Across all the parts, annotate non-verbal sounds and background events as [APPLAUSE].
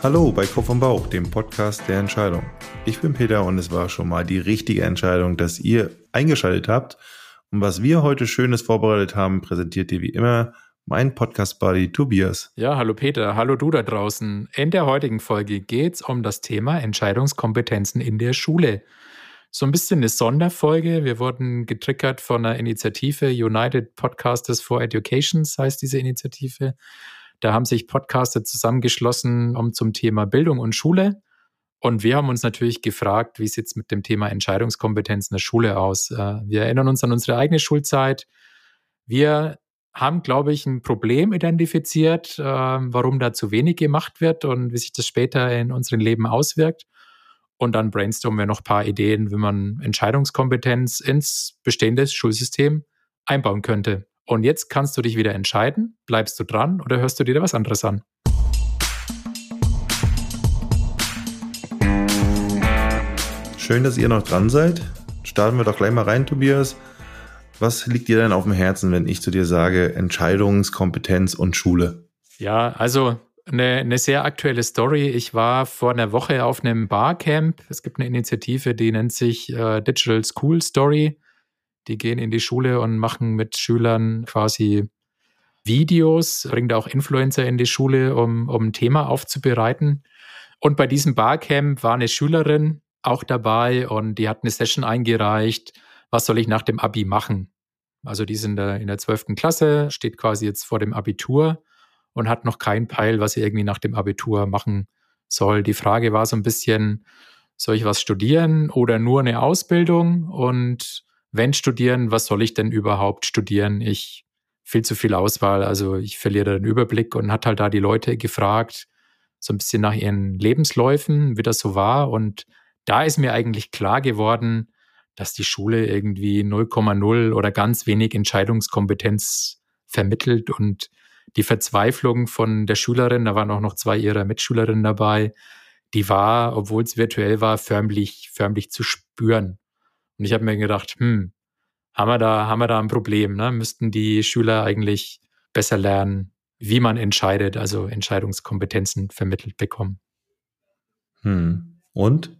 Hallo bei Kopf und Bauch, dem Podcast der Entscheidung. Ich bin Peter und es war schon mal die richtige Entscheidung, dass ihr eingeschaltet habt. Und was wir heute Schönes vorbereitet haben, präsentiert dir wie immer mein Podcast-Buddy Tobias. Ja, hallo Peter, hallo du da draußen. In der heutigen Folge geht es um das Thema Entscheidungskompetenzen in der Schule. So ein bisschen eine Sonderfolge. Wir wurden getriggert von einer Initiative United Podcasters for Educations, heißt diese Initiative. Da haben sich Podcaster zusammengeschlossen um zum Thema Bildung und Schule. Und wir haben uns natürlich gefragt, wie sieht es mit dem Thema Entscheidungskompetenz in der Schule aus? Äh, wir erinnern uns an unsere eigene Schulzeit. Wir haben, glaube ich, ein Problem identifiziert, äh, warum da zu wenig gemacht wird und wie sich das später in unserem Leben auswirkt. Und dann brainstormen wir noch ein paar Ideen, wie man Entscheidungskompetenz ins bestehende Schulsystem einbauen könnte. Und jetzt kannst du dich wieder entscheiden, bleibst du dran oder hörst du dir da was anderes an? Schön, dass ihr noch dran seid. Starten wir doch gleich mal rein, Tobias. Was liegt dir denn auf dem Herzen, wenn ich zu dir sage Entscheidungskompetenz und Schule? Ja, also eine, eine sehr aktuelle Story. Ich war vor einer Woche auf einem Barcamp. Es gibt eine Initiative, die nennt sich äh, Digital School Story. Die gehen in die Schule und machen mit Schülern quasi Videos, bringen da auch Influencer in die Schule, um, um ein Thema aufzubereiten. Und bei diesem Barcamp war eine Schülerin auch dabei und die hat eine Session eingereicht. Was soll ich nach dem Abi machen? Also die sind in der, 12. Klasse, steht quasi jetzt vor dem Abitur und hat noch keinen Peil, was sie irgendwie nach dem Abitur machen soll. Die Frage war so ein bisschen, soll ich was studieren oder nur eine Ausbildung? Und wenn studieren, was soll ich denn überhaupt studieren? Ich viel zu viel Auswahl, also ich verliere den Überblick und hat halt da die Leute gefragt, so ein bisschen nach ihren Lebensläufen, wie das so war. Und da ist mir eigentlich klar geworden, dass die Schule irgendwie 0,0 oder ganz wenig Entscheidungskompetenz vermittelt und die Verzweiflung von der Schülerin, da waren auch noch zwei ihrer Mitschülerinnen dabei, die war, obwohl es virtuell war, förmlich, förmlich zu spüren. Und ich habe mir gedacht, hm, haben wir da, haben wir da ein Problem, ne? Müssten die Schüler eigentlich besser lernen, wie man entscheidet, also Entscheidungskompetenzen vermittelt bekommen. Hm. Und?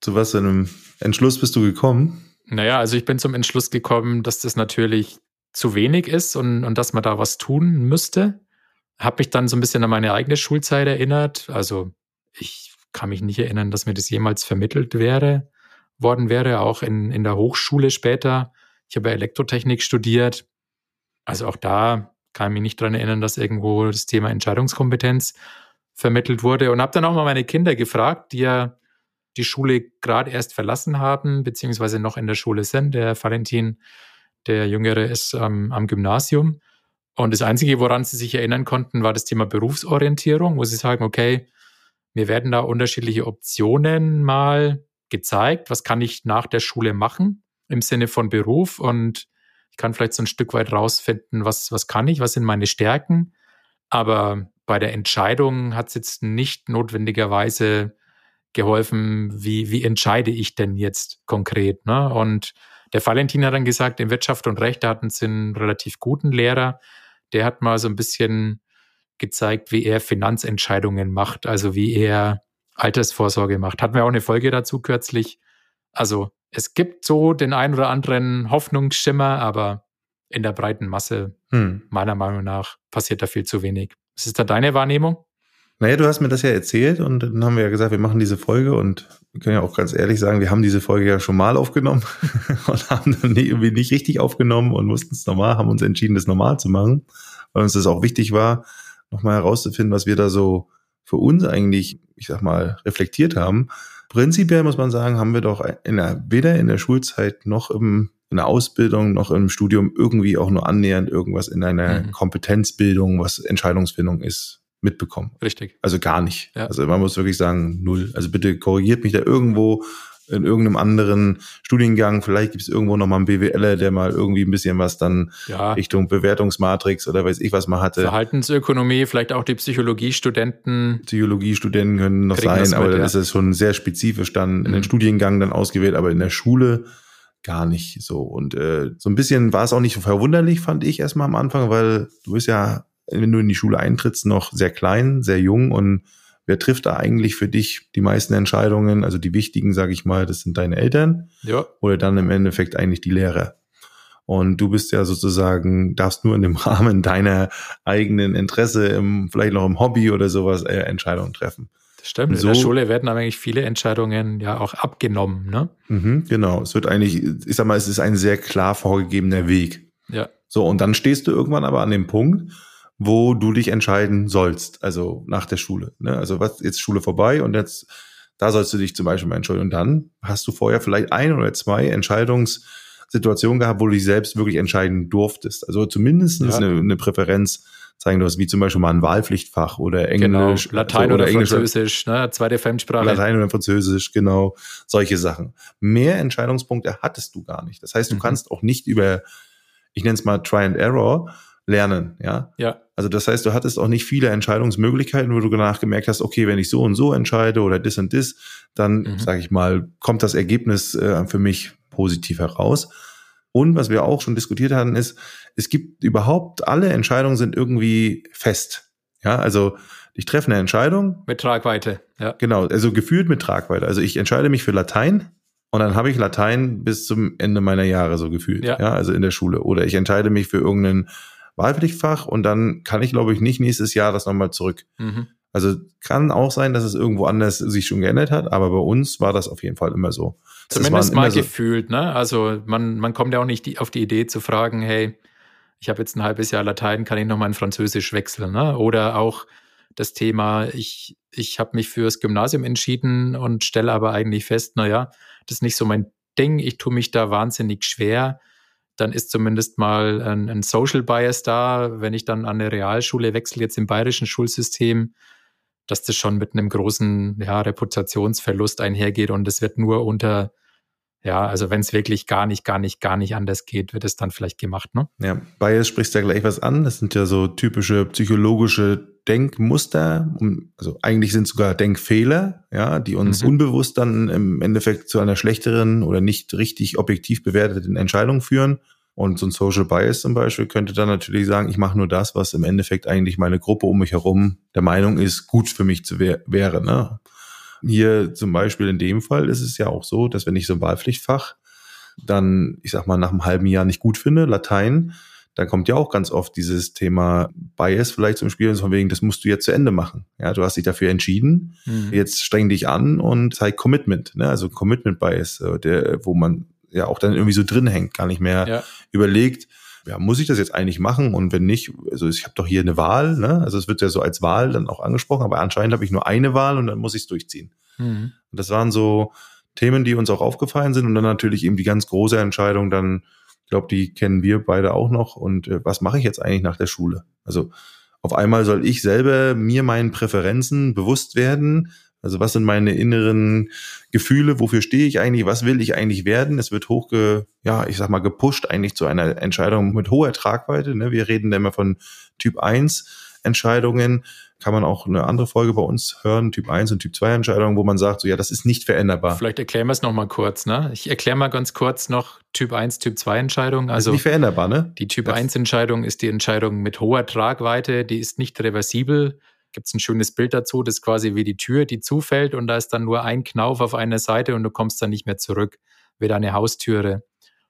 Zu was für einem Entschluss bist du gekommen? Naja, also ich bin zum Entschluss gekommen, dass das natürlich zu wenig ist und, und dass man da was tun müsste. Habe mich dann so ein bisschen an meine eigene Schulzeit erinnert. Also ich kann mich nicht erinnern, dass mir das jemals vermittelt wäre worden wäre, auch in, in der Hochschule später. Ich habe Elektrotechnik studiert. Also auch da kann ich mich nicht dran erinnern, dass irgendwo das Thema Entscheidungskompetenz vermittelt wurde. Und habe dann auch mal meine Kinder gefragt, die ja die Schule gerade erst verlassen haben, beziehungsweise noch in der Schule sind. Der Valentin, der Jüngere, ist ähm, am Gymnasium. Und das Einzige, woran sie sich erinnern konnten, war das Thema Berufsorientierung, wo sie sagen, okay, mir werden da unterschiedliche Optionen mal gezeigt, was kann ich nach der Schule machen im Sinne von Beruf und ich kann vielleicht so ein Stück weit rausfinden, was, was kann ich, was sind meine Stärken. Aber bei der Entscheidung hat es jetzt nicht notwendigerweise geholfen, wie, wie entscheide ich denn jetzt konkret. Ne? Und der Valentin hat dann gesagt, in Wirtschaft und Recht hatten sie einen relativ guten Lehrer. Der hat mal so ein bisschen gezeigt, wie er Finanzentscheidungen macht, also wie er Altersvorsorge macht. Hatten wir auch eine Folge dazu kürzlich. Also es gibt so den ein oder anderen Hoffnungsschimmer, aber in der breiten Masse, hm. meiner Meinung nach, passiert da viel zu wenig. Was ist da deine Wahrnehmung? Naja, du hast mir das ja erzählt und dann haben wir ja gesagt, wir machen diese Folge und wir können ja auch ganz ehrlich sagen, wir haben diese Folge ja schon mal aufgenommen [LAUGHS] und haben dann irgendwie nicht richtig aufgenommen und mussten es normal, haben uns entschieden, das normal zu machen, weil uns das auch wichtig war, nochmal herauszufinden, was wir da so für uns eigentlich, ich sag mal, reflektiert haben. Prinzipiell muss man sagen, haben wir doch in der, weder in der Schulzeit noch im, in der Ausbildung noch im Studium irgendwie auch nur annähernd irgendwas in einer mhm. Kompetenzbildung, was Entscheidungsfindung ist, mitbekommen. Richtig. Also gar nicht. Ja. Also man muss wirklich sagen, null. Also bitte korrigiert mich da irgendwo, in irgendeinem anderen Studiengang. Vielleicht gibt es irgendwo noch mal einen BWLer, der mal irgendwie ein bisschen was dann ja. Richtung Bewertungsmatrix oder weiß ich was mal hatte. Verhaltensökonomie, vielleicht auch die Psychologiestudenten. Psychologiestudenten können noch sein, aber dann ja. ist es schon sehr spezifisch dann in den mhm. Studiengang dann ausgewählt, aber in der Schule gar nicht so. Und äh, so ein bisschen war es auch nicht verwunderlich, fand ich erstmal am Anfang, weil du bist ja, wenn du in die Schule eintrittst, noch sehr klein, sehr jung und wer trifft da eigentlich für dich die meisten Entscheidungen? Also die wichtigen, sage ich mal, das sind deine Eltern Ja. oder dann im Endeffekt eigentlich die Lehrer. Und du bist ja sozusagen, darfst nur in dem [LAUGHS] Rahmen deiner eigenen Interesse, im, vielleicht noch im Hobby oder sowas, äh, Entscheidungen treffen. Das stimmt. Und In der so- Schule werden aber eigentlich viele Entscheidungen ja auch abgenommen, ne? Mhm, genau. Es wird eigentlich, ich sag mal, es ist ein sehr klar vorgegebener Weg. Ja. So, und dann stehst du irgendwann aber an dem Punkt, wo du dich entscheiden sollst, also nach der Schule. Ne? Also was, jetzt Schule vorbei und jetzt, da sollst du dich zum Beispiel mal entscheiden. Und dann hast du vorher vielleicht ein oder zwei Entscheidungssituationen gehabt, wo du dich selbst wirklich entscheiden durftest. Also zumindest Ja. eine, eine Präferenz zeigen durfst, wie zum Beispiel mal ein Wahlpflichtfach oder Genau. Englisch. Latein so, oder, Englisch Französisch, ne? Zweite Fremdsprache. Latein oder Französisch, genau, solche Sachen. Mehr Entscheidungspunkte hattest du gar nicht. Das heißt, du Mhm. kannst auch nicht über, ich nenne es mal Try and Error, lernen, ja. Ja. Also das heißt, du hattest auch nicht viele Entscheidungsmöglichkeiten, wo du danach gemerkt hast, okay, wenn ich so und so entscheide oder this und this, dann, Mhm. sage ich mal, kommt das Ergebnis äh, für mich positiv heraus. Und was wir auch schon diskutiert hatten, ist, es gibt überhaupt, alle Entscheidungen sind irgendwie fest. Ja, also ich treffe eine Entscheidung, Mit Tragweite. Ja. Genau, also gefühlt mit Tragweite. Also ich entscheide mich für Latein und dann habe ich Latein bis zum Ende meiner Jahre so gefühlt. Ja. Ja. also in der Schule. Oder ich entscheide mich für irgendein Wahlpflichtfach und dann kann ich, glaube ich, nicht nächstes Jahr das nochmal zurück. Mhm. Also kann auch sein, dass es irgendwo anders sich schon geändert hat, aber bei uns war das auf jeden Fall immer so. Zumindest mal so- gefühlt, ne? Also man, man kommt ja auch nicht die, auf die Idee zu fragen, hey, ich habe jetzt ein halbes Jahr Latein, kann ich noch mal in Französisch wechseln, ne? Oder auch das Thema, ich, ich habe mich fürs Gymnasium entschieden und stelle aber eigentlich fest, naja, das ist nicht so mein Ding, ich tue mich da wahnsinnig schwer. Dann ist zumindest mal ein, ein Social Bias da, wenn ich dann an eine Realschule wechsle, jetzt im bayerischen Schulsystem, dass das schon mit einem großen ja, Reputationsverlust einhergeht und es wird nur unter, ja, also wenn es wirklich gar nicht, gar nicht, gar nicht anders geht, wird es dann vielleicht gemacht, ne? Ja, Bias sprichst ja gleich was an. Das sind ja so typische psychologische Denkmuster. Also eigentlich sind sogar Denkfehler, ja, die uns Mhm. unbewusst dann im Endeffekt zu einer schlechteren oder nicht richtig objektiv bewerteten Entscheidung führen. Und so ein Social Bias zum Beispiel könnte dann natürlich sagen, ich mache nur das, was im Endeffekt eigentlich meine Gruppe um mich herum der Meinung ist, gut für mich zu wär wäre. Ne? Hier zum Beispiel in dem Fall ist es ja auch so, dass wenn ich so ein Wahlpflichtfach dann, ich sag mal, nach einem halben Jahr nicht gut finde, Latein, dann kommt ja auch ganz oft dieses Thema Bias vielleicht zum Spiel, von wegen, das musst du jetzt zu Ende machen. Ja, du hast dich dafür entschieden, Mhm. jetzt streng dich an und zeig Commitment, ne? also Commitment Bias, äh, der, wo man ja auch dann irgendwie so drin hängt, gar nicht mehr Ja, überlegt, ja, muss ich das jetzt eigentlich machen? Und wenn nicht, also ich habe doch hier eine Wahl, ne? Also es wird ja so als Wahl dann auch angesprochen, aber anscheinend habe ich nur eine Wahl und dann muss ich es durchziehen. mhm. Und das waren so Themen, die uns auch aufgefallen sind und dann natürlich eben die ganz große Entscheidung dann, ich glaube, die kennen wir beide auch noch und äh, was mache ich jetzt eigentlich nach der Schule? Also auf einmal soll ich selber mir meinen Präferenzen bewusst werden. Also was sind meine inneren Gefühle? Wofür stehe ich eigentlich? Was will ich eigentlich werden? Es wird hochge, ja, ich sag mal, gepusht eigentlich zu einer Entscheidung mit hoher Tragweite. Ne? Wir reden da immer von Typ 1 Entscheidungen. Kann man auch eine andere Folge bei uns hören, Typ 1 und Typ 2 Entscheidungen, wo man sagt, so ja, das ist nicht veränderbar. Vielleicht erklären wir es nochmal kurz, ne? Ich erkläre mal ganz kurz noch Typ 1, Typ 2 Entscheidung. Also nicht veränderbar, ne? die Typ Das- 1 Entscheidung ist die Entscheidung mit hoher Tragweite, die ist nicht reversibel. Gibt es ein schönes Bild dazu, das ist quasi wie die Tür, die zufällt und da ist dann nur ein Knauf auf einer Seite und du kommst dann nicht mehr zurück, wie deine Haustüre.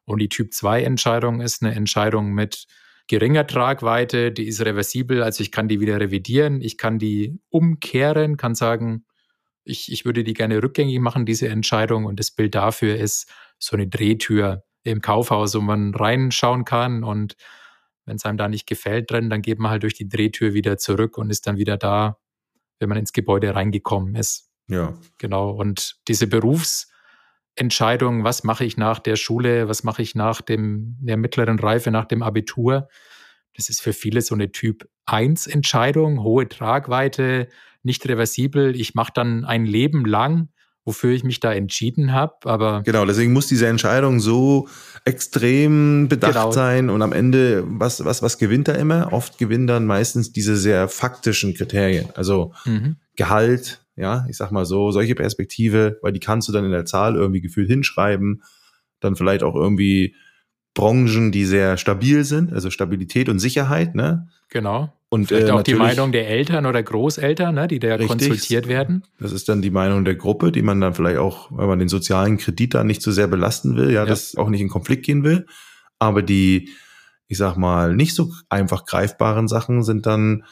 Und die Typ 2 Entscheidung ist eine Entscheidung mit geringer Tragweite, die ist reversibel, also ich kann die wieder revidieren, ich kann die umkehren, kann sagen, ich, ich würde die gerne rückgängig machen, diese Entscheidung. Und das Bild dafür ist so eine Drehtür im Kaufhaus, wo man reinschauen kann. Und wenn es einem da nicht gefällt drin, dann geht man halt durch die Drehtür wieder zurück und ist dann wieder da, wenn man ins Gebäude reingekommen ist. Ja. Genau. Und diese Berufsentscheidung, was mache ich nach der Schule, was mache ich nach dem, der mittleren Reife, nach dem Abitur, das ist für viele so eine Typ 1 Entscheidung, hohe Tragweite, nicht reversibel. Ich mache dann ein Leben lang, wofür ich mich da entschieden habe, aber Genau, deswegen muss diese Entscheidung so extrem bedacht Genau. sein und am Ende, was, was, was gewinnt da immer? Oft gewinnen dann meistens diese sehr faktischen Kriterien. Also mhm. Gehalt, ja, ich sag mal so, solche Perspektive, weil die kannst du dann in der Zahl irgendwie gefühlt hinschreiben, dann vielleicht auch irgendwie Branchen, die sehr stabil sind, also Stabilität und Sicherheit, ne? Genau. Und Vielleicht äh, auch die Meinung der Eltern oder Großeltern, ne, die da richtig, konsultiert werden. Das ist dann die Meinung der Gruppe, die man dann vielleicht auch, wenn man den sozialen Kredit da nicht zu so sehr belasten will, ja, ja, das auch nicht in Konflikt gehen will. Aber die, ich sag mal, nicht so einfach greifbaren Sachen sind dann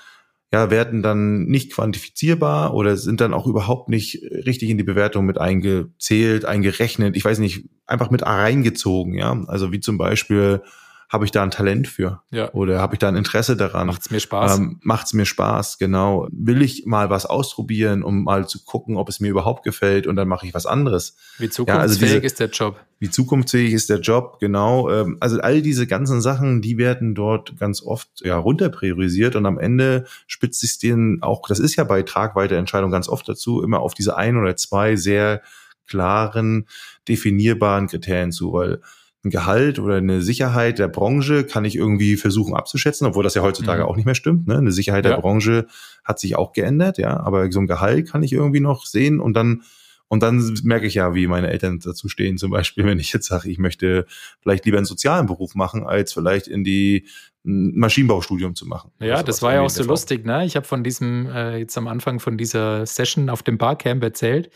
ja, werden dann nicht quantifizierbar oder sind dann auch überhaupt nicht richtig in die Bewertung mit eingezählt, eingerechnet. Ich weiß nicht, einfach mit reingezogen, ja. Also wie zum Beispiel, habe ich da ein Talent für? Ja. Oder habe ich da ein Interesse daran? Macht's mir Spaß? Ähm, macht's mir Spaß, genau. Will ich mal was ausprobieren, um mal zu gucken, ob es mir überhaupt gefällt und dann mache ich was anderes. Wie zukunftsfähig ja, also diese, ist der Job? Wie zukunftsfähig ist der Job, genau. Ähm, also all diese ganzen Sachen, die werden dort ganz oft ja runterpriorisiert und am Ende spitzt sich denen auch, das ist ja bei Tragweiterentscheidung ganz oft dazu, immer auf diese ein oder zwei sehr klaren, definierbaren Kriterien zu, weil ein Gehalt oder eine Sicherheit der Branche kann ich irgendwie versuchen abzuschätzen, obwohl das ja heutzutage mhm. auch nicht mehr stimmt. Ne? Eine Sicherheit ja. der Branche hat sich auch geändert, ja, aber so ein Gehalt kann ich irgendwie noch sehen und dann und dann merke ich ja, wie meine Eltern dazu stehen, zum Beispiel, wenn ich jetzt sage, ich möchte vielleicht lieber einen sozialen Beruf machen, als vielleicht in die Maschinenbaustudium zu machen. Ja, das war ja auch so lustig, ne? Ich habe von diesem, äh, jetzt am Anfang von dieser Session auf dem Barcamp erzählt,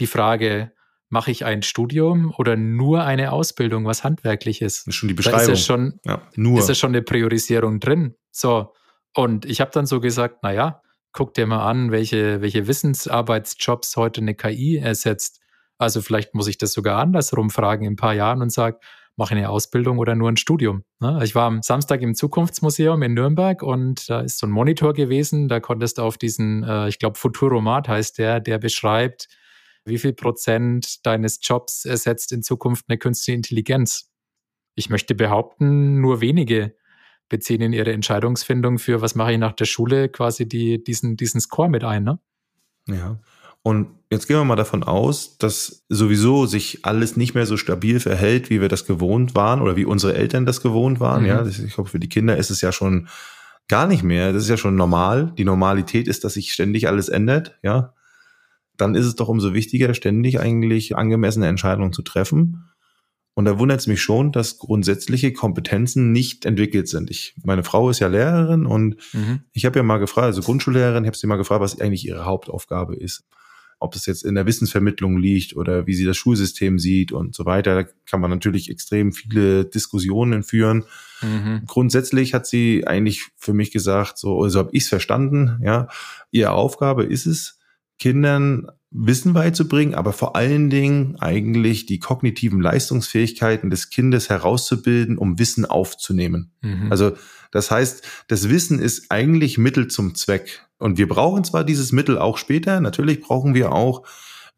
die Frage, mache ich ein Studium oder nur eine Ausbildung, was handwerklich ist? Das ist schon die Beschreibung. Da ist ja schon, ja, nur. ist ja schon eine Priorisierung drin. So. Und ich habe dann so gesagt, na ja, guck dir mal an, welche, welche Wissensarbeitsjobs heute eine KI ersetzt. Also vielleicht muss ich das sogar andersrum fragen in ein paar Jahren und sage, mache eine Ausbildung oder nur ein Studium. Ne? Ich war am Samstag im Zukunftsmuseum in Nürnberg und da ist so ein Monitor gewesen. Da konntest du auf diesen, äh, ich glaube, Futuromat heißt der, der beschreibt, wie viel Prozent deines Jobs ersetzt in Zukunft eine künstliche Intelligenz? Ich möchte behaupten, nur wenige beziehen in ihre Entscheidungsfindung für, was mache ich nach der Schule, quasi die, diesen, diesen Score mit ein. Ne? Ja. Und jetzt gehen wir mal davon aus, dass sowieso sich alles nicht mehr so stabil verhält, wie wir das gewohnt waren oder wie unsere Eltern das gewohnt waren. Mhm. Ja, ich glaube, für die Kinder ist es ja schon gar nicht mehr. Das ist ja schon normal. Die Normalität ist, dass sich ständig alles ändert. Ja, dann ist es doch umso wichtiger, ständig eigentlich angemessene Entscheidungen zu treffen. Und da wundert es mich schon, dass grundsätzliche Kompetenzen nicht entwickelt sind. Ich, meine Frau ist ja Lehrerin und mhm. ich habe ja mal gefragt, also Grundschullehrerin, ich habe sie mal gefragt, was eigentlich ihre Hauptaufgabe ist. Ob das jetzt in der Wissensvermittlung liegt oder wie sie das Schulsystem sieht und so weiter. Da kann man natürlich extrem viele Diskussionen führen. Mhm. Grundsätzlich hat sie eigentlich für mich gesagt, so, so habe ich es verstanden, ja, ihre Aufgabe ist es, Kindern Wissen beizubringen, aber vor allen Dingen eigentlich die kognitiven Leistungsfähigkeiten des Kindes herauszubilden, um Wissen aufzunehmen. Mhm. Also das heißt, das Wissen ist eigentlich Mittel zum Zweck. Und wir brauchen zwar dieses Mittel auch später, natürlich brauchen wir auch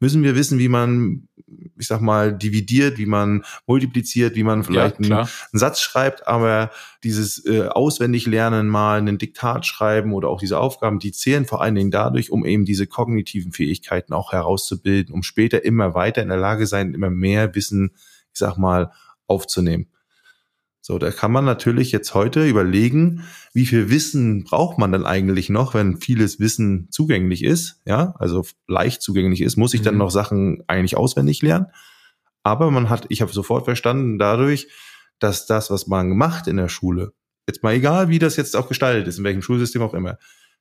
müssen wir wissen, wie man, ich sag mal, dividiert, wie man multipliziert, wie man vielleicht ja, einen, einen, Satz schreibt, aber dieses äh, auswendig lernen, mal einen Diktat schreiben oder auch diese Aufgaben, die zählen vor allen Dingen dadurch, um eben diese kognitiven Fähigkeiten auch herauszubilden, um später immer weiter in der Lage sein, immer mehr Wissen, ich sag mal, aufzunehmen. So, da kann man natürlich jetzt heute überlegen, wie viel Wissen braucht man denn eigentlich noch, wenn vieles Wissen zugänglich ist, ja, also leicht zugänglich ist, muss ich mhm. dann noch Sachen eigentlich auswendig lernen. Aber man hat, ich habe sofort verstanden dadurch, dass das, was man macht in der Schule, jetzt mal egal, wie das jetzt auch gestaltet ist, in welchem Schulsystem auch immer,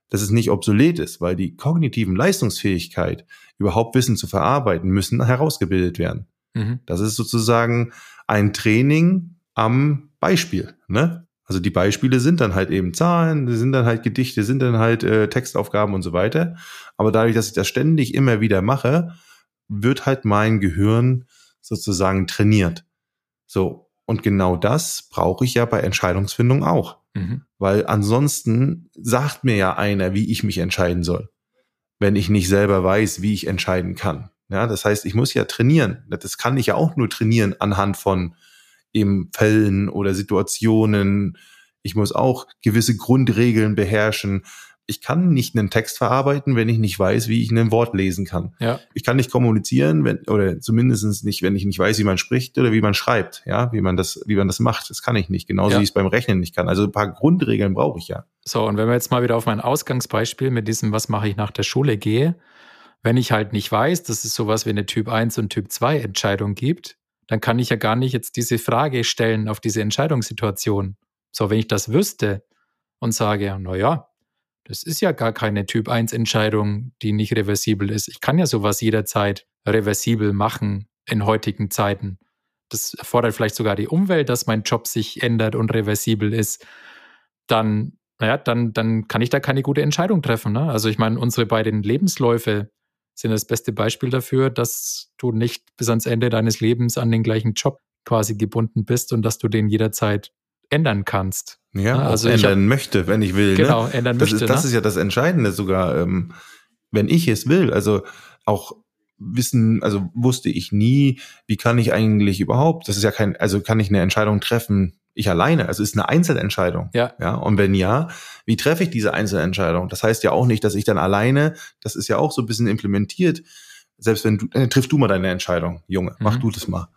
dass es nicht obsolet ist, weil die kognitiven Leistungsfähigkeit, überhaupt Wissen zu verarbeiten, müssen herausgebildet werden. Mhm. Das ist sozusagen ein Training am Beispiel. Ne? Also die Beispiele sind dann halt eben Zahlen, sind dann halt Gedichte, sind dann halt äh, Textaufgaben und so weiter. Aber dadurch, dass ich das ständig immer wieder mache, wird halt mein Gehirn sozusagen trainiert. So. Und genau das brauche ich ja bei Entscheidungsfindung auch. Mhm. Weil ansonsten sagt mir ja einer, wie ich mich entscheiden soll, wenn ich nicht selber weiß, wie ich entscheiden kann. Ja, das heißt, ich muss ja trainieren. Das kann ich ja auch nur trainieren anhand von eben Fällen oder Situationen. Ich muss auch gewisse Grundregeln beherrschen. Ich kann nicht einen Text verarbeiten, wenn ich nicht weiß, wie ich ein Wort lesen kann. Ja. Ich kann nicht kommunizieren, wenn, oder zumindest nicht, wenn ich nicht weiß, wie man spricht oder wie man schreibt, ja, wie man das, wie man das macht. Das kann ich nicht. Genauso ja. wie ich es beim Rechnen nicht kann. Also ein paar Grundregeln brauche ich ja. So, und wenn wir jetzt mal wieder auf mein Ausgangsbeispiel mit diesem, was mache ich nach der Schule gehe, wenn ich halt nicht weiß, dass es sowas wie eine Typ 1 und Typ 2 Entscheidung gibt, dann kann ich ja gar nicht jetzt diese Frage stellen auf diese Entscheidungssituation. So, wenn ich das wüsste und sage, na ja, das ist ja gar keine Typ 1 Entscheidung, die nicht reversibel ist. Ich kann ja sowas jederzeit reversibel machen in heutigen Zeiten. Das erfordert vielleicht sogar die Umwelt, dass mein Job sich ändert und reversibel ist. Dann, naja, dann, dann kann ich da keine gute Entscheidung treffen. Ne? Also ich meine, unsere beiden Lebensläufe sind das beste Beispiel dafür, dass du nicht bis ans Ende deines Lebens an den gleichen Job quasi gebunden bist und dass du den jederzeit ändern kannst. Ja, also ändern hab, möchte, wenn ich will. Ne? Genau, ne? ändern das möchte. Ist, das ne? ist ja das Entscheidende sogar, ähm, wenn ich es will. Also auch wissen, also wusste ich nie, wie kann ich eigentlich überhaupt, das ist ja kein, also kann ich eine Entscheidung treffen, ich alleine, also ist eine Einzelentscheidung. Ja. Ja. Und wenn ja, wie treffe ich diese Einzelentscheidung? Das heißt ja auch nicht, dass ich dann alleine, das ist ja auch so ein bisschen implementiert, selbst wenn du, äh, triff du mal deine Entscheidung, Junge, mach mhm. du das mal.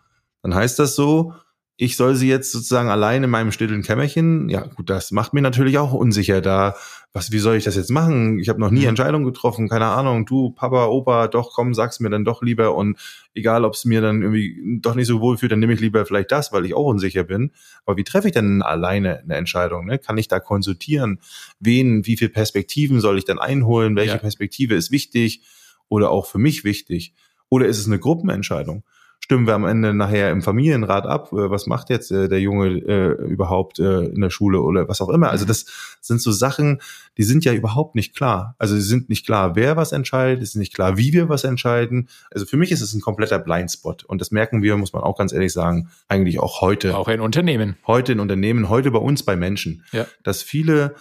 Dann heißt das so, ich soll sie jetzt sozusagen allein in meinem stillen Kämmerchen, ja gut, das macht mir natürlich auch unsicher. Da, was, wie soll ich das jetzt machen? Ich habe noch nie mhm. Entscheidungen getroffen, keine Ahnung. Du, Papa, Opa, doch, komm, sag's mir dann doch lieber. Und egal, ob es mir dann irgendwie doch nicht so wohl fühlt, dann nehme ich lieber vielleicht das, weil ich auch unsicher bin. Aber wie treffe ich denn alleine eine Entscheidung? Ne? Kann ich da konsultieren? Wen, wie viele Perspektiven soll ich dann einholen? Welche ja. Perspektive ist wichtig oder auch für mich wichtig? Oder ist es eine Gruppenentscheidung? Stimmen wir am Ende nachher im Familienrat ab, äh, was macht jetzt äh, der Junge äh, überhaupt äh, in der Schule oder was auch immer. Also das sind so Sachen, die sind ja überhaupt nicht klar. Also sie sind nicht klar, wer was entscheidet, es ist nicht klar, wie wir was entscheiden. Also für mich ist es ein kompletter Blindspot und das merken wir, muss man auch ganz ehrlich sagen, eigentlich auch heute. Auch in Unternehmen. Heute in Unternehmen, heute bei uns, bei Menschen. Ja. Dass viele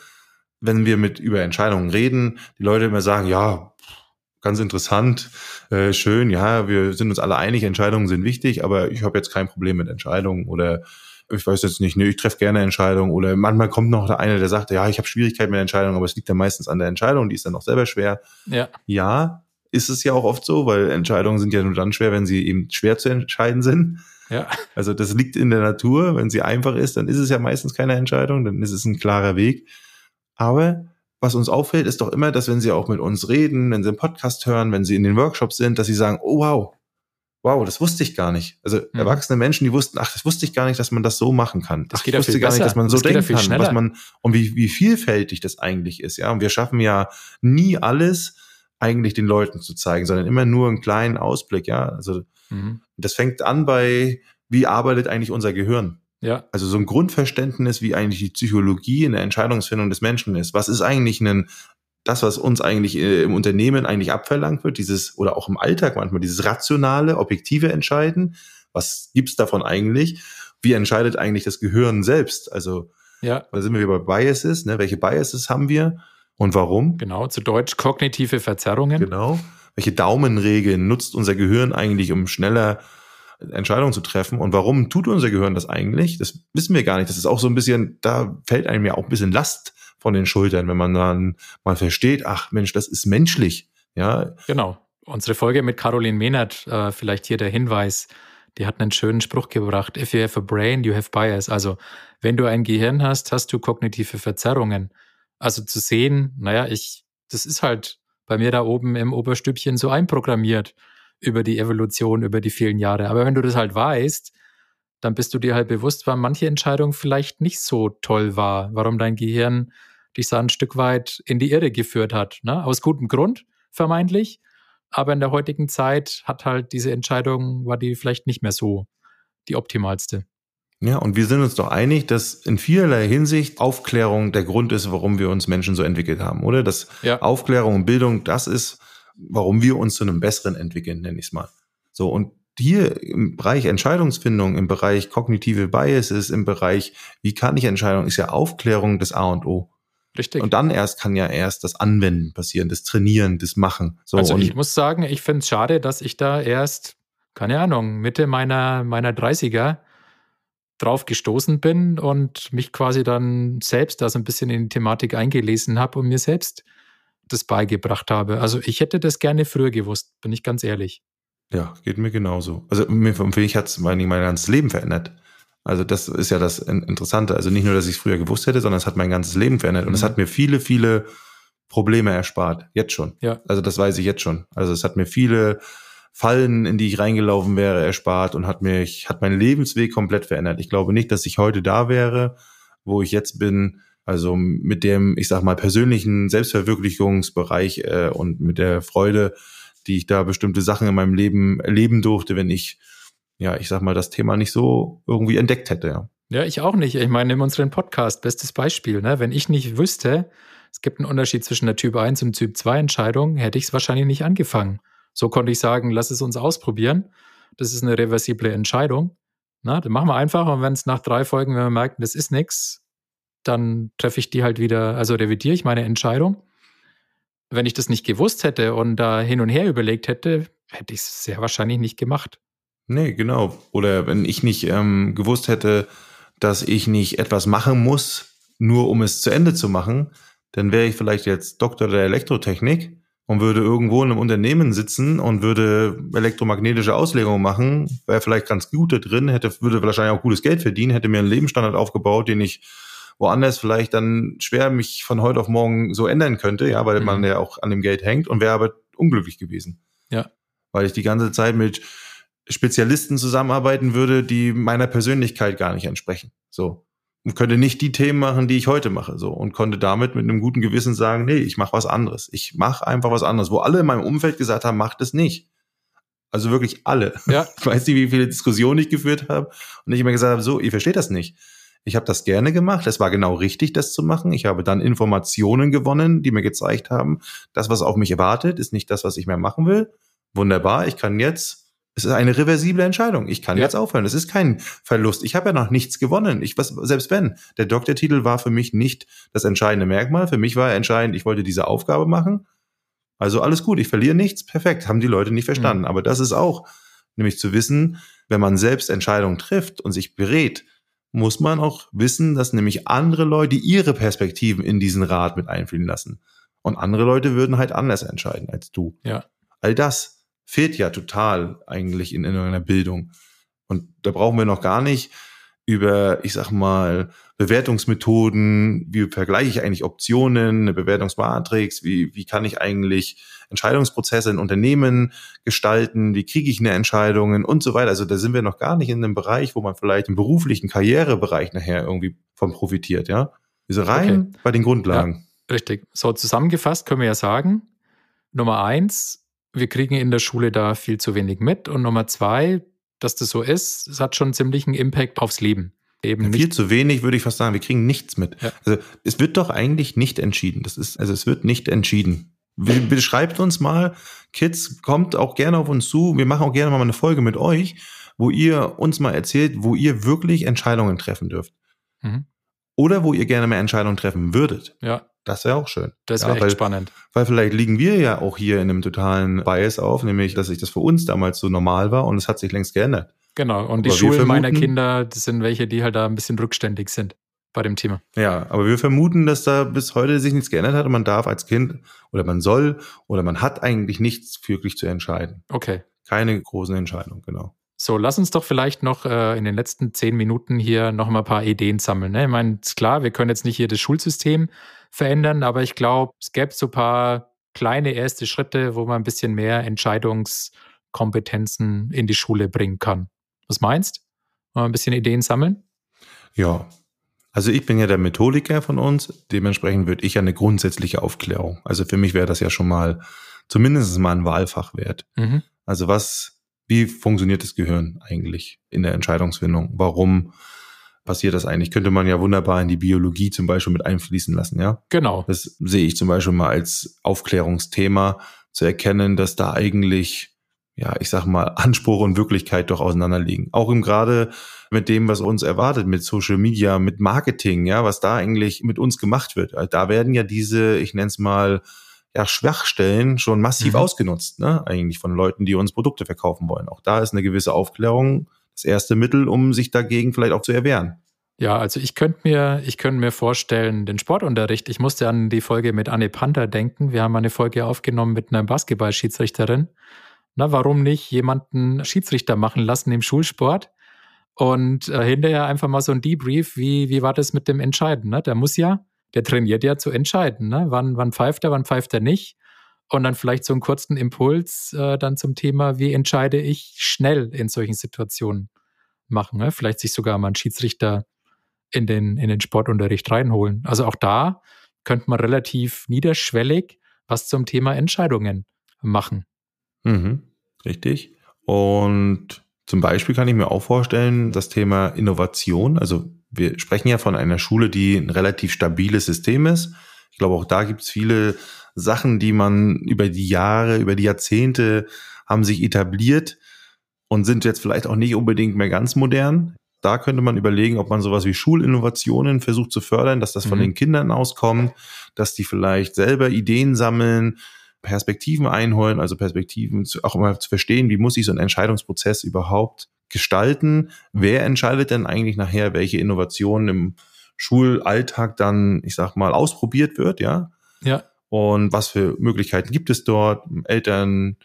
wenn wir mit über Entscheidungen reden, die Leute immer sagen, ja, ganz interessant, äh, schön, ja, wir sind uns alle einig, Entscheidungen sind wichtig, aber ich habe jetzt kein Problem mit Entscheidungen oder ich weiß jetzt nicht, ne, ich treffe gerne Entscheidungen oder manchmal kommt noch der eine, der sagt, ja, ich habe Schwierigkeiten mit Entscheidungen, aber es liegt dann meistens an der Entscheidung, die ist dann auch selber schwer. Ja. Ja, ist es ja auch oft so, weil Entscheidungen sind ja nur dann schwer, wenn sie eben schwer zu entscheiden sind. Ja. Also das liegt in der Natur. Wenn sie einfach ist, dann ist es ja meistens keine Entscheidung, dann ist es ein klarer Weg. Aber was uns auffällt, ist doch immer, dass wenn sie auch mit uns reden, wenn sie einen Podcast hören, wenn sie in den Workshops sind, dass sie sagen, oh wow, wow, das wusste ich gar nicht. Also mhm. erwachsene Menschen, die wussten, ach, das wusste ich gar nicht, dass man das so machen kann. Das ach, ich wusste gar nicht, dass man so das denken kann, schneller. was man und wie, wie vielfältig das eigentlich ist. Ja, und wir schaffen ja nie alles eigentlich den Leuten zu zeigen, sondern immer nur einen kleinen Ausblick. Ja, also mhm. das fängt an bei, wie arbeitet eigentlich unser Gehirn? Ja. Also so ein Grundverständnis, wie eigentlich die Psychologie in der Entscheidungsfindung des Menschen ist. Was ist eigentlich ein, das, was uns eigentlich äh, im Unternehmen eigentlich abverlangt wird, dieses, oder auch im Alltag manchmal, dieses rationale, objektive Entscheiden. Was gibt's davon eigentlich? Wie entscheidet eigentlich das Gehirn selbst? Also, ja. da sind wir wieder bei Biases, ne? Welche Biases haben wir und warum? Genau, zu Deutsch kognitive Verzerrungen. Genau. Welche Daumenregeln nutzt unser Gehirn eigentlich, um schneller Entscheidungen zu treffen. Und warum tut unser Gehirn das eigentlich? Das wissen wir gar nicht. Das ist auch so ein bisschen, da fällt einem ja auch ein bisschen Last von den Schultern, wenn man dann mal versteht, ach Mensch, das ist menschlich. Ja. Genau. Unsere Folge mit Caroline Mehnert, äh, vielleicht hier der Hinweis, die hat einen schönen Spruch gebracht. If you have a brain, you have bias. Also, wenn du ein Gehirn hast, hast du kognitive Verzerrungen. Also zu sehen, naja, ich, das ist halt bei mir da oben im Oberstübchen so einprogrammiert über die Evolution, über die vielen Jahre. Aber wenn du das halt weißt, dann bist du dir halt bewusst, warum manche Entscheidung vielleicht nicht so toll war, warum dein Gehirn dich so ein Stück weit in die Irre geführt hat. Ne? Aus gutem Grund, vermeintlich. Aber in der heutigen Zeit hat halt diese Entscheidung, war die vielleicht nicht mehr so die optimalste. Ja, und wir sind uns doch einig, dass in vielerlei Hinsicht Aufklärung der Grund ist, warum wir uns Menschen so entwickelt haben, oder? Dass ja. Aufklärung und Bildung das ist, warum wir uns zu einem besseren entwickeln, nenne ich es mal. So, und hier im Bereich Entscheidungsfindung, im Bereich kognitive Biases, im Bereich, wie kann ich Entscheidungen, ist ja Aufklärung das A und O. Richtig. Und dann erst kann ja erst das Anwenden passieren, das Trainieren, das Machen. So, also ich muss sagen, ich finde es schade, dass ich da erst, keine Ahnung, Mitte meiner, meiner 30er drauf gestoßen bin und mich quasi dann selbst da so ein bisschen in die Thematik eingelesen habe und mir selbst das beigebracht habe. Also ich hätte das gerne früher gewusst, bin ich ganz ehrlich. Ja, geht mir genauso. Also mir, für mich hat es mein, mein ganzes Leben verändert. Also das ist ja das Interessante. Also nicht nur, dass ich es früher gewusst hätte, sondern es hat mein ganzes Leben verändert. Und es mhm. hat mir viele, viele Probleme erspart. Jetzt schon. Ja. Also das weiß ich jetzt schon. Also es hat mir viele Fallen, in die ich reingelaufen wäre, erspart und hat mich, hat meinen Lebensweg komplett verändert. Ich glaube nicht, dass ich heute da wäre, wo ich jetzt bin, also mit dem, ich sag mal, persönlichen Selbstverwirklichungsbereich äh, und mit der Freude, die ich da bestimmte Sachen in meinem Leben erleben durfte, wenn ich, ja, ich sag mal, das Thema nicht so irgendwie entdeckt hätte. Ja, ja ich auch nicht. Ich meine, in unserem Podcast, bestes Beispiel, ne? wenn ich nicht wüsste, es gibt einen Unterschied zwischen der Typ 1 und Typ 2 Entscheidung, hätte ich es wahrscheinlich nicht angefangen. So konnte ich sagen, lass es uns ausprobieren. Das ist eine reversible Entscheidung. Na, dann machen wir einfach und wenn es nach drei Folgen, wenn wir merken, das ist nichts, dann treffe ich die halt wieder, also revidiere ich meine Entscheidung. Wenn ich das nicht gewusst hätte und da hin und her überlegt hätte, hätte ich es sehr wahrscheinlich nicht gemacht. Nee, genau. Oder wenn ich nicht ähm, gewusst hätte, dass ich nicht etwas machen muss, nur um es zu Ende zu machen, dann wäre ich vielleicht jetzt Doktor der Elektrotechnik und würde irgendwo in einem Unternehmen sitzen und würde elektromagnetische Auslegungen machen, wäre vielleicht ganz gut da drin, hätte, würde wahrscheinlich auch gutes Geld verdienen, hätte mir einen Lebensstandard aufgebaut, den ich woanders vielleicht dann schwer mich von heute auf morgen so ändern könnte, ja, weil mhm. man ja auch an dem Geld hängt und wäre aber unglücklich gewesen. Ja. Weil ich die ganze Zeit mit Spezialisten zusammenarbeiten würde, die meiner Persönlichkeit gar nicht entsprechen. So und könnte nicht die Themen machen, die ich heute mache, so und konnte damit mit einem guten Gewissen sagen, nee, ich mache was anderes. Ich mache einfach was anderes, wo alle in meinem Umfeld gesagt haben, macht es nicht. Also wirklich alle. Ja. [LAUGHS] Ich weiß nicht, wie viele Diskussionen ich geführt habe und ich immer gesagt habe, so, ihr versteht das nicht. Ich habe das gerne gemacht. Es war genau richtig, das zu machen. Ich habe dann Informationen gewonnen, die mir gezeigt haben, das, was auf mich erwartet, ist nicht das, was ich mehr machen will. Wunderbar, ich kann jetzt es ist eine reversible Entscheidung. Ich kann ja. jetzt aufhören. Es ist kein Verlust. Ich habe ja noch nichts gewonnen. Ich, was, selbst wenn. Der Doktortitel war für mich nicht das entscheidende Merkmal. Für mich war entscheidend, ich wollte diese Aufgabe machen. Also alles gut. Ich verliere nichts. Perfekt. Haben die Leute nicht verstanden. Mhm. Aber das ist auch, nämlich zu wissen, wenn man selbst Entscheidungen trifft und sich berät, muss man auch wissen, dass nämlich andere Leute ihre Perspektiven in diesen Rat mit einfließen lassen. Und andere Leute würden halt anders entscheiden als du. Ja. All das fehlt ja total eigentlich in, in einer Bildung. Und da brauchen wir noch gar nicht über, ich sag mal, Bewertungsmethoden, wie vergleiche ich eigentlich Optionen, eine Bewertungsmatrix, wie, wie kann ich eigentlich Entscheidungsprozesse in Unternehmen gestalten, wie kriege ich eine Entscheidung und so weiter. Also da sind wir noch gar nicht in einem Bereich, wo man vielleicht im beruflichen Karrierebereich nachher irgendwie von profitiert, ja. Wir rein okay. bei den Grundlagen. Ja, richtig. So zusammengefasst können wir ja sagen, Nummer eins, wir kriegen in der Schule da viel zu wenig mit. Und Nummer zwei, dass das so ist, es hat schon einen ziemlichen Impact aufs Leben. Eben ja, viel zu wenig, würde ich fast sagen. Wir kriegen nichts mit. Ja. Also es wird doch eigentlich nicht entschieden. Das ist, also es wird nicht entschieden. Beschreibt uns mal, Kids, kommt auch gerne auf uns zu. Wir machen auch gerne mal eine Folge mit euch, wo ihr uns mal erzählt, wo ihr wirklich Entscheidungen treffen dürft. Mhm. Oder wo ihr gerne mehr Entscheidungen treffen würdet. Ja. Das wäre auch schön. Das wäre ja, echt spannend. Weil vielleicht liegen wir ja auch hier in einem totalen Bias auf, nämlich, dass sich das für uns damals so normal war und es hat sich längst geändert. Genau. Und die Schulen meiner Kinder, das sind welche, die halt da ein bisschen rückständig sind bei dem Thema. Ja, aber wir vermuten, dass da bis heute sich nichts geändert hat und man darf als Kind oder man soll oder man hat eigentlich nichts wirklich zu entscheiden. Okay. Keine großen Entscheidungen, genau. So, lass uns doch vielleicht noch äh, in den letzten zehn Minuten hier noch mal ein paar Ideen sammeln. Ne? Ich meine, ist klar, wir können jetzt nicht hier das Schulsystem verändern, aber ich glaube, es gäbe so ein paar kleine erste Schritte, wo man ein bisschen mehr Entscheidungskompetenzen in die Schule bringen kann. Was meinst? Mal ein bisschen Ideen sammeln? Ja. Also ich bin ja der Methodiker von uns, dementsprechend würde ich ja eine grundsätzliche Aufklärung. Also für mich wäre das ja schon mal zumindest mal ein Wahlfach wert. Mhm. Also was, wie funktioniert das Gehirn eigentlich in der Entscheidungsfindung? Warum passiert das eigentlich? Könnte man ja wunderbar in die Biologie zum Beispiel mit einfließen lassen, ja? Genau. Das sehe ich zum Beispiel mal als Aufklärungsthema zu erkennen, dass da eigentlich, ja, ich sag mal, Anspruch und Wirklichkeit doch auseinanderliegen. Auch im gerade mit dem, was uns erwartet, mit Social Media, mit Marketing, ja, was da eigentlich mit uns gemacht wird. Also da werden ja diese, ich nenne es mal, ja, Schwachstellen schon massiv mhm. ausgenutzt, ne? Eigentlich von Leuten, die uns Produkte verkaufen wollen. Auch da ist eine gewisse Aufklärung das erste Mittel, um sich dagegen vielleicht auch zu erwehren. Ja, also ich könnte mir, ich könnte mir vorstellen, den Sportunterricht. Ich musste an die Folge mit Anne Panther denken. Wir haben eine Folge aufgenommen mit einer Basketballschiedsrichterin. Na, warum nicht jemanden Schiedsrichter machen lassen im Schulsport? Und äh, hinterher einfach mal so ein Debrief, wie, wie war das mit dem Entscheiden? Ne? Der muss ja, der trainiert ja zu entscheiden. Ne? Wann, wann pfeift er, wann pfeift er nicht? und dann vielleicht so einen kurzen Impuls äh, dann zum Thema, wie entscheide ich schnell in solchen Situationen machen. Ne? Vielleicht sich sogar mal einen Schiedsrichter in den, in den Sportunterricht reinholen. Also auch da könnte man relativ niederschwellig was zum Thema Entscheidungen machen. Mhm, richtig. Und zum Beispiel kann ich mir auch vorstellen, das Thema Innovation. Also wir sprechen ja von einer Schule, die ein relativ stabiles System ist. Ich glaube, auch da gibt es viele Sachen, die man über die Jahre, über die Jahrzehnte haben sich etabliert und sind jetzt vielleicht auch nicht unbedingt mehr ganz modern. Da könnte man überlegen, ob man sowas wie Schulinnovationen versucht zu fördern, dass das von mhm. den Kindern auskommt, dass die vielleicht selber Ideen sammeln, Perspektiven einholen, also Perspektiven zu, auch immer zu verstehen, wie muss ich so einen Entscheidungsprozess überhaupt gestalten? Wer entscheidet denn eigentlich nachher, welche Innovationen im Schulalltag dann, ich sag mal, ausprobiert wird, ja? Ja. Und was für Möglichkeiten gibt es dort? Eltern,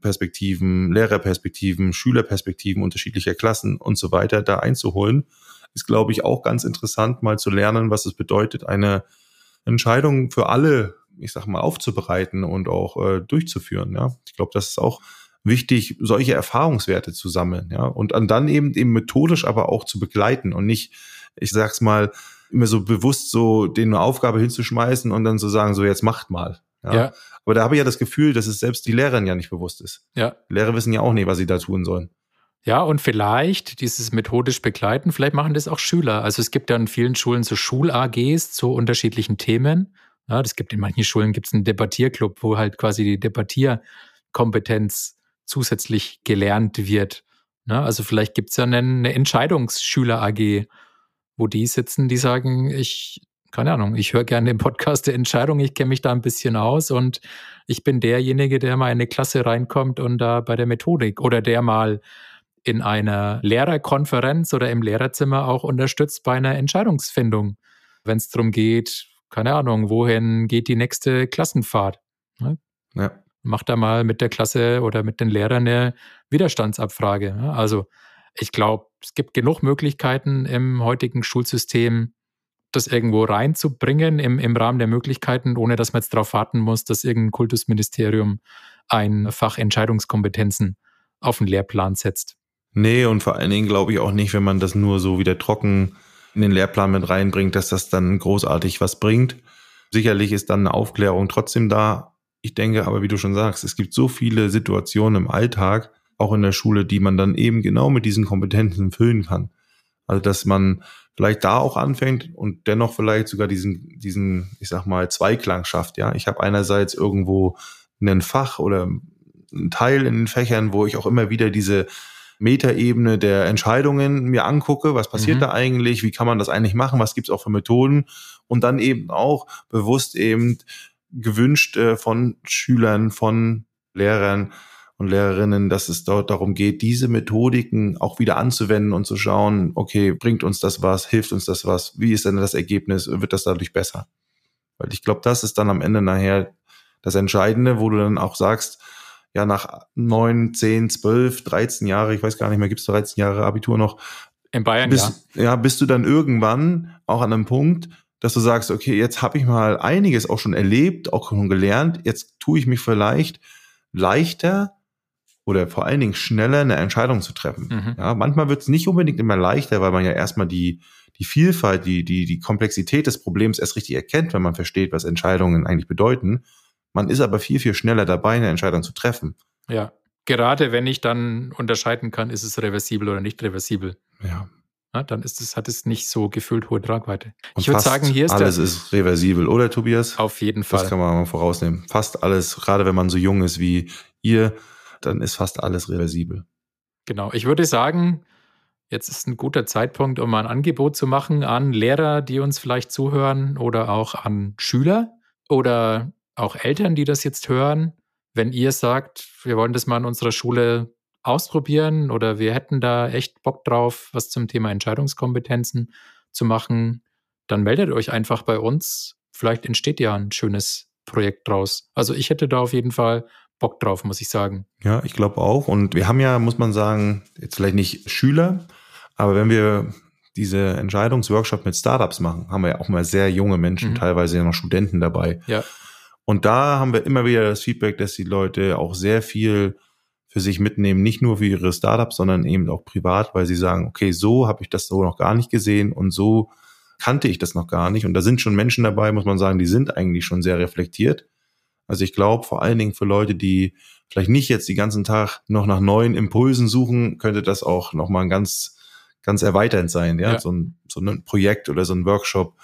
Perspektiven, Lehrerperspektiven, Schülerperspektiven unterschiedlicher Klassen und so weiter da einzuholen, ist, glaube ich, auch ganz interessant, mal zu lernen, was es bedeutet, eine Entscheidung für alle, ich sag mal, aufzubereiten und auch äh, durchzuführen. Ja, ich glaube, das ist auch wichtig, solche Erfahrungswerte zu sammeln, ja, und dann eben eben methodisch aber auch zu begleiten und nicht, ich sag's mal, immer so bewusst so den eine Aufgabe hinzuschmeißen und dann zu so sagen, so jetzt macht mal. Ja. ja. Aber da habe ich ja das Gefühl, dass es selbst die Lehrerin ja nicht bewusst ist. Ja. Die Lehrer wissen ja auch nicht, was sie da tun sollen. Ja, und vielleicht dieses methodisch begleiten, vielleicht machen das auch Schüler. Also es gibt ja in vielen Schulen so Schul-AGs zu unterschiedlichen Themen. Ja, das gibt in manchen Schulen gibt es einen Debattierclub, wo halt quasi die Debattierkompetenz zusätzlich gelernt wird. Ja, also vielleicht gibt es ja eine, eine Entscheidungsschüler-AG, wo die sitzen, die sagen, ich keine Ahnung, ich höre gerne den Podcast der Entscheidung, ich kenne mich da ein bisschen aus und ich bin derjenige, der mal in eine Klasse reinkommt und da bei der Methodik oder der mal in einer Lehrerkonferenz oder im Lehrerzimmer auch unterstützt bei einer Entscheidungsfindung, wenn es darum geht, keine Ahnung, wohin geht die nächste Klassenfahrt. Ne? Ja. Macht da mal mit der Klasse oder mit den Lehrern eine Widerstandsabfrage. Ne? Also ich glaube, es gibt genug Möglichkeiten im heutigen Schulsystem, das irgendwo reinzubringen im, im Rahmen der Möglichkeiten, ohne dass man jetzt darauf warten muss, dass irgendein Kultusministerium ein Fach Entscheidungskompetenzen auf den Lehrplan setzt. Nee, und vor allen Dingen glaube ich auch nicht, wenn man das nur so wieder trocken in den Lehrplan mit reinbringt, dass das dann großartig was bringt. Sicherlich ist dann eine Aufklärung trotzdem da. Ich denke aber, wie du schon sagst, es gibt so viele Situationen im Alltag, auch in der Schule, die man dann eben genau mit diesen Kompetenzen füllen kann. Also, dass man vielleicht da auch anfängt und dennoch vielleicht sogar diesen, diesen, ich sag mal, Zweiklang schafft. Ja, ich habe einerseits irgendwo ein Fach oder ein Teil in den Fächern, wo ich auch immer wieder diese Metaebene der Entscheidungen mir angucke, was passiert mhm. da eigentlich, wie kann man das eigentlich machen, was gibt's auch für Methoden und dann eben auch bewusst eben gewünscht äh, von Schülern, von Lehrern, und Lehrerinnen, dass es dort darum geht, diese Methodiken auch wieder anzuwenden und zu schauen, okay, bringt uns das was, hilft uns das was, wie ist denn das Ergebnis, wird das dadurch besser? Weil ich glaube, das ist dann am Ende nachher das Entscheidende, wo du dann auch sagst, ja, nach neun, zehn, zwölf, dreizehn Jahre, ich weiß gar nicht mehr, gibt es 13 Jahre Abitur noch? In Bayern, bist, ja. Ja, bist du dann irgendwann auch an einem Punkt, dass du sagst, okay, jetzt habe ich mal einiges auch schon erlebt, auch schon gelernt, jetzt tue ich mich vielleicht leichter oder vor allen Dingen schneller eine Entscheidung zu treffen. Mhm. Ja, manchmal wird es nicht unbedingt immer leichter, weil man ja erstmal die, die Vielfalt, die, die, die Komplexität des Problems erst richtig erkennt, wenn man versteht, was Entscheidungen eigentlich bedeuten. Man ist aber viel, viel schneller dabei, eine Entscheidung zu treffen. Ja, gerade wenn ich dann unterscheiden kann, ist es reversibel oder nicht reversibel. Ja. ja dann ist es, hat es nicht so gefühlt hohe Tragweite. Und ich würde sagen, hier ist alles ist reversibel, oder Tobias? Auf jeden Fall. Das kann man mal vorausnehmen. Fast alles, gerade wenn man so jung ist wie ihr, dann ist fast alles reversibel. Genau. Ich würde sagen, jetzt ist ein guter Zeitpunkt, um ein Angebot zu machen an Lehrer, die uns vielleicht zuhören oder auch an Schüler oder auch Eltern, die das jetzt hören. Wenn ihr sagt, wir wollen das mal in unserer Schule ausprobieren oder wir hätten da echt Bock drauf, was zum Thema Entscheidungskompetenzen zu machen, dann meldet euch einfach bei uns. Vielleicht entsteht ja ein schönes Projekt draus. Also ich hätte da auf jeden Fall Bock drauf, muss ich sagen. Ja, ich glaube auch. Und wir haben ja, muss man sagen, jetzt vielleicht nicht Schüler, aber wenn wir diese Entscheidungsworkshop mit Startups machen, haben wir ja auch mal sehr junge Menschen, mhm. teilweise ja noch Studenten dabei. Ja. Und da haben wir immer wieder das Feedback, dass die Leute auch sehr viel für sich mitnehmen, nicht nur für ihre Startups, sondern eben auch privat, weil sie sagen, okay, so habe ich das so noch gar nicht gesehen und so kannte ich das noch gar nicht. Und da sind schon Menschen dabei, muss man sagen, die sind eigentlich schon sehr reflektiert. Also ich glaube, vor allen Dingen für Leute, die vielleicht nicht jetzt die ganzen Tag noch nach neuen Impulsen suchen, könnte das auch nochmal ein ganz, ganz erweiternd sein, ja, ja. So, ein, so ein Projekt oder so ein Workshop.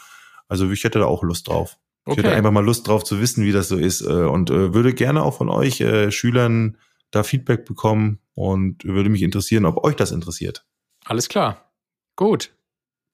Also ich hätte da auch Lust drauf. Okay. Ich hätte einfach mal Lust drauf zu wissen, wie das so ist äh, und äh, würde gerne auch von euch äh, Schülern da Feedback bekommen und würde mich interessieren, ob euch das interessiert. Alles klar. Gut.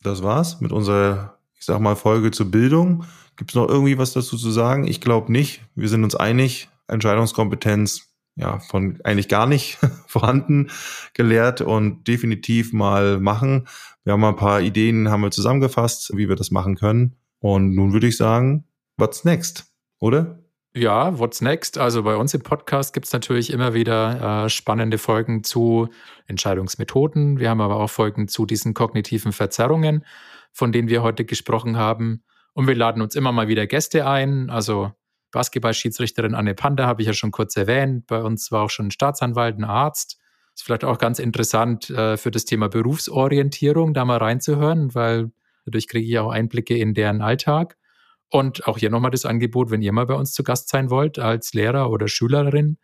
Das war's mit unserer, ich sag mal, Folge zur Bildung. Gibt es noch irgendwie was dazu zu sagen? Ich glaube nicht. Wir sind uns einig. Entscheidungskompetenz ja von eigentlich gar nicht [LAUGHS] vorhanden gelehrt und definitiv mal machen. Wir haben mal ein paar Ideen, haben wir zusammengefasst, wie wir das machen können. Und nun würde ich sagen, what's next, oder? Ja, what's next? Also bei uns im Podcast gibt es natürlich immer wieder äh, spannende Folgen zu Entscheidungsmethoden. Wir haben aber auch Folgen zu diesen kognitiven Verzerrungen, von denen wir heute gesprochen haben. Und wir laden uns immer mal wieder Gäste ein. Also Basketballschiedsrichterin Anne Panda habe ich ja schon kurz erwähnt. Bei uns war auch schon ein Staatsanwalt, ein Arzt. Ist vielleicht auch ganz interessant äh, für das Thema Berufsorientierung, da mal reinzuhören, weil dadurch kriege ich auch Einblicke in deren Alltag. Und auch hier nochmal das Angebot, wenn ihr mal bei uns zu Gast sein wollt, als Lehrer oder Schülerin,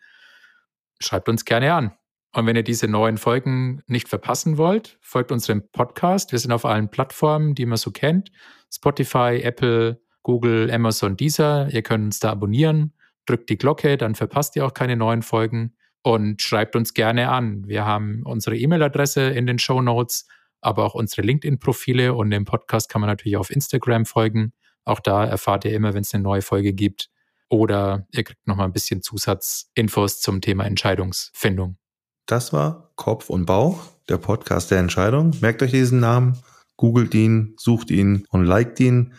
schreibt uns gerne an. Und wenn ihr diese neuen Folgen nicht verpassen wollt, folgt unserem Podcast. Wir sind auf allen Plattformen, die man so kennt. Spotify, Apple, Google, Amazon, Deezer. Ihr könnt uns da abonnieren. Drückt die Glocke, dann verpasst ihr auch keine neuen Folgen. Und schreibt uns gerne an. Wir haben unsere E-Mail-Adresse in den Show Notes, aber auch unsere LinkedIn-Profile. Und im Podcast kann man natürlich auf Instagram folgen. Auch da erfahrt ihr immer, wenn es eine neue Folge gibt. Oder ihr kriegt nochmal ein bisschen Zusatzinfos zum Thema Entscheidungsfindung. Das war Kopf und Bauch, der Podcast der Entscheidung. Merkt euch diesen Namen, googelt ihn, sucht ihn und liked ihn.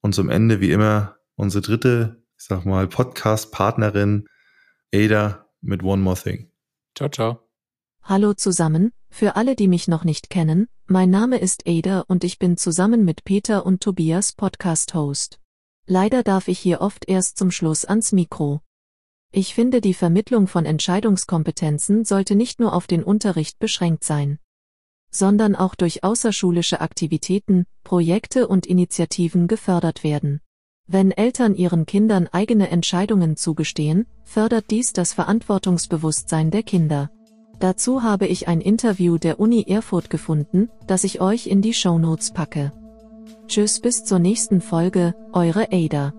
Und zum Ende, wie immer, unsere dritte, ich sag mal, Podcast-Partnerin, Ada mit One More Thing. Ciao, ciao. Hallo zusammen, für alle, die mich noch nicht kennen, mein Name ist Ada und ich bin zusammen mit Peter und Tobias Podcast-Host. Leider darf ich hier oft erst zum Schluss ans Mikro. Ich finde, die Vermittlung von Entscheidungskompetenzen sollte nicht nur auf den Unterricht beschränkt sein, sondern auch durch außerschulische Aktivitäten, Projekte und Initiativen gefördert werden. Wenn Eltern ihren Kindern eigene Entscheidungen zugestehen, fördert dies das Verantwortungsbewusstsein der Kinder. Dazu habe ich ein Interview der Uni Erfurt gefunden, das ich euch in die Shownotes packe. Tschüss bis zur nächsten Folge, eure Ada.